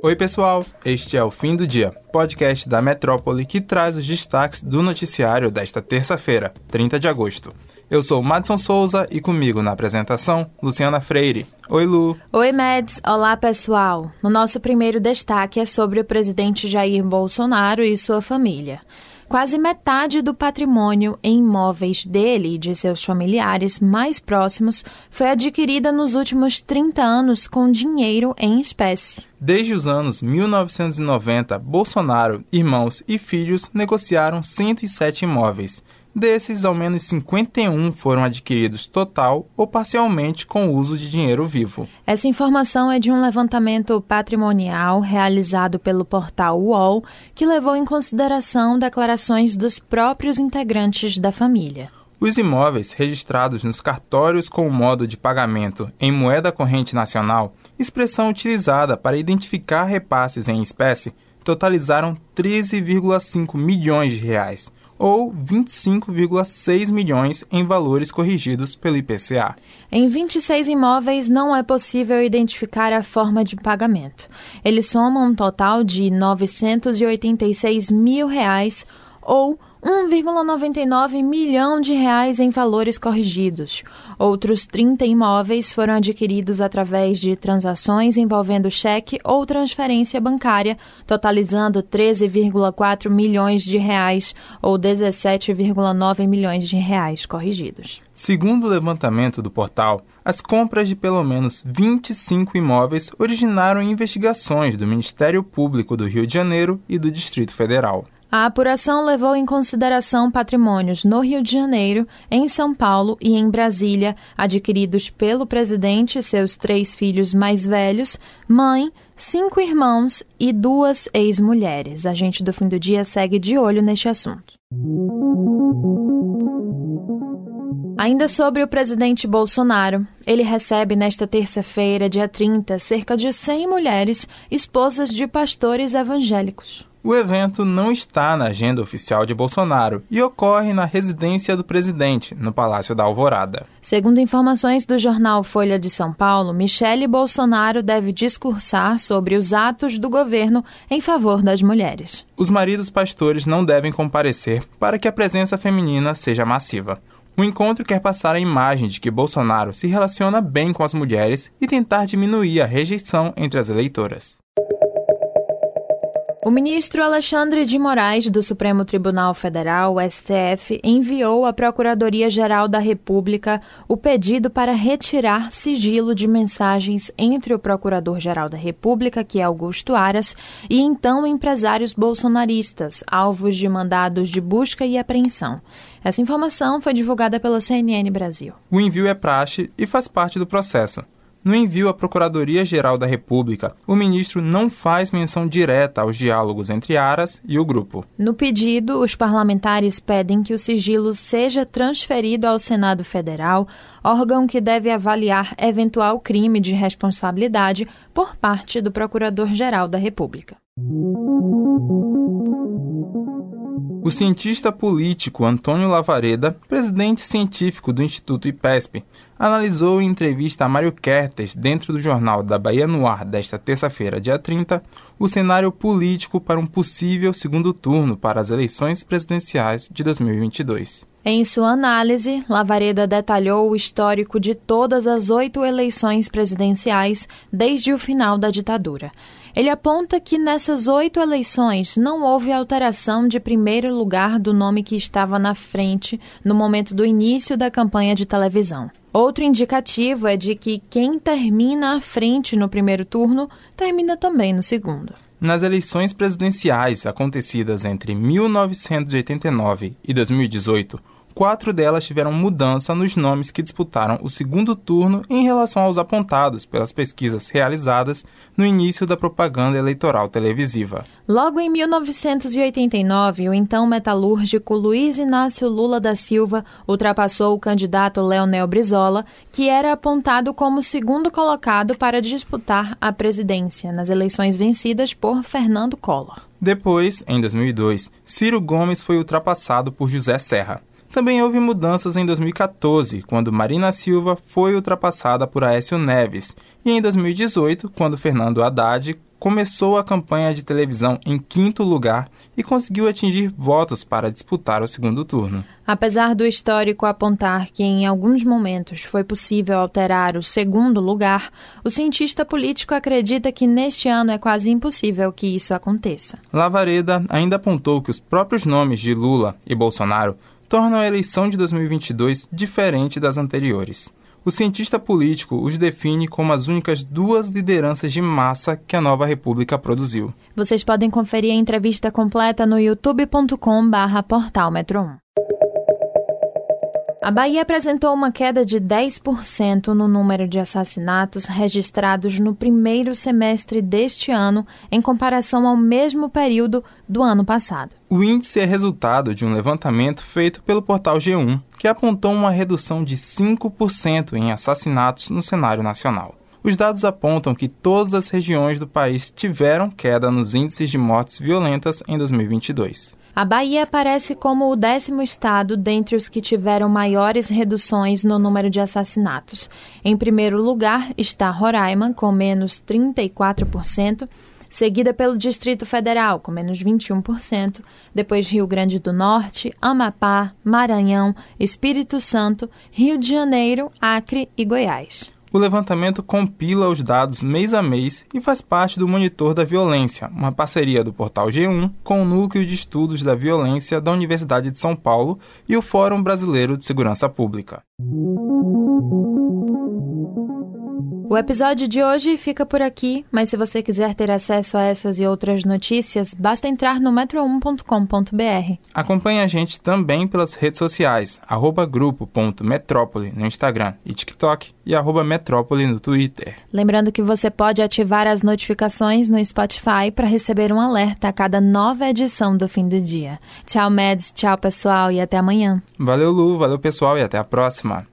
Oi, pessoal! Este é o Fim do Dia, podcast da Metrópole que traz os destaques do noticiário desta terça-feira, 30 de agosto. Eu sou Madison Souza e comigo na apresentação, Luciana Freire. Oi, Lu. Oi, Mads. Olá, pessoal. O nosso primeiro destaque é sobre o presidente Jair Bolsonaro e sua família. Quase metade do patrimônio em imóveis dele e de seus familiares mais próximos foi adquirida nos últimos 30 anos com dinheiro em espécie. Desde os anos 1990, Bolsonaro, irmãos e filhos negociaram 107 imóveis. Desses, ao menos 51 foram adquiridos total ou parcialmente com o uso de dinheiro vivo. Essa informação é de um levantamento patrimonial realizado pelo portal UOL, que levou em consideração declarações dos próprios integrantes da família. Os imóveis registrados nos cartórios com o modo de pagamento em moeda corrente nacional, expressão utilizada para identificar repasses em espécie, totalizaram 13,5 milhões de reais ou 25,6 milhões em valores corrigidos pelo IPCA. Em 26 imóveis não é possível identificar a forma de pagamento. Eles somam um total de 986 mil reais ou 1,99 milhão de reais em valores corrigidos. Outros 30 imóveis foram adquiridos através de transações envolvendo cheque ou transferência bancária, totalizando 13,4 milhões de reais ou 17,9 milhões de reais corrigidos. Segundo o levantamento do portal, as compras de pelo menos 25 imóveis originaram investigações do Ministério Público do Rio de Janeiro e do Distrito Federal. A apuração levou em consideração patrimônios no Rio de Janeiro, em São Paulo e em Brasília, adquiridos pelo presidente e seus três filhos mais velhos, mãe, cinco irmãos e duas ex-mulheres. A gente do fim do dia segue de olho neste assunto. Ainda sobre o presidente Bolsonaro, ele recebe nesta terça-feira, dia 30, cerca de 100 mulheres esposas de pastores evangélicos. O evento não está na agenda oficial de Bolsonaro e ocorre na residência do presidente, no Palácio da Alvorada. Segundo informações do jornal Folha de São Paulo, Michele Bolsonaro deve discursar sobre os atos do governo em favor das mulheres. Os maridos pastores não devem comparecer para que a presença feminina seja massiva. O encontro quer passar a imagem de que Bolsonaro se relaciona bem com as mulheres e tentar diminuir a rejeição entre as eleitoras. O ministro Alexandre de Moraes, do Supremo Tribunal Federal, STF, enviou à Procuradoria-Geral da República o pedido para retirar sigilo de mensagens entre o Procurador-Geral da República, que é Augusto Aras, e então empresários bolsonaristas, alvos de mandados de busca e apreensão. Essa informação foi divulgada pela CNN Brasil. O envio é praxe e faz parte do processo. No envio à Procuradoria-Geral da República, o ministro não faz menção direta aos diálogos entre Aras e o grupo. No pedido, os parlamentares pedem que o sigilo seja transferido ao Senado Federal, órgão que deve avaliar eventual crime de responsabilidade por parte do Procurador-Geral da República. O cientista político Antônio Lavareda, presidente científico do Instituto IPESP, analisou em entrevista a Mário Kertes, dentro do jornal da Bahia no Ar desta terça-feira, dia 30, o cenário político para um possível segundo turno para as eleições presidenciais de 2022. Em sua análise, Lavareda detalhou o histórico de todas as oito eleições presidenciais desde o final da ditadura. Ele aponta que nessas oito eleições não houve alteração de primeiro lugar do nome que estava na frente no momento do início da campanha de televisão. Outro indicativo é de que quem termina à frente no primeiro turno termina também no segundo. Nas eleições presidenciais acontecidas entre 1989 e 2018, quatro delas tiveram mudança nos nomes que disputaram o segundo turno em relação aos apontados pelas pesquisas realizadas no início da propaganda eleitoral televisiva. Logo em 1989, o então metalúrgico Luiz Inácio Lula da Silva ultrapassou o candidato Leonel Brizola, que era apontado como segundo colocado para disputar a presidência nas eleições vencidas por Fernando Collor. Depois, em 2002, Ciro Gomes foi ultrapassado por José Serra. Também houve mudanças em 2014, quando Marina Silva foi ultrapassada por Aécio Neves, e em 2018, quando Fernando Haddad começou a campanha de televisão em quinto lugar e conseguiu atingir votos para disputar o segundo turno. Apesar do histórico apontar que em alguns momentos foi possível alterar o segundo lugar, o cientista político acredita que neste ano é quase impossível que isso aconteça. Lavareda ainda apontou que os próprios nomes de Lula e Bolsonaro tornam a eleição de 2022 diferente das anteriores. O cientista político os define como as únicas duas lideranças de massa que a nova república produziu. Vocês podem conferir a entrevista completa no youtube.com/portalmetro1. A Bahia apresentou uma queda de 10% no número de assassinatos registrados no primeiro semestre deste ano, em comparação ao mesmo período do ano passado. O índice é resultado de um levantamento feito pelo portal G1, que apontou uma redução de 5% em assassinatos no cenário nacional. Os dados apontam que todas as regiões do país tiveram queda nos índices de mortes violentas em 2022. A Bahia aparece como o décimo estado dentre os que tiveram maiores reduções no número de assassinatos. Em primeiro lugar está Roraima, com menos 34%, seguida pelo Distrito Federal, com menos 21%, depois Rio Grande do Norte, Amapá, Maranhão, Espírito Santo, Rio de Janeiro, Acre e Goiás. O levantamento compila os dados mês a mês e faz parte do Monitor da Violência, uma parceria do portal G1 com o Núcleo de Estudos da Violência da Universidade de São Paulo e o Fórum Brasileiro de Segurança Pública. O episódio de hoje fica por aqui, mas se você quiser ter acesso a essas e outras notícias, basta entrar no metro1.com.br. Acompanhe a gente também pelas redes sociais, arroba grupo.metrópole no Instagram e TikTok e arroba metrópole no Twitter. Lembrando que você pode ativar as notificações no Spotify para receber um alerta a cada nova edição do fim do dia. Tchau, Meds, tchau pessoal e até amanhã. Valeu, Lu, valeu pessoal e até a próxima.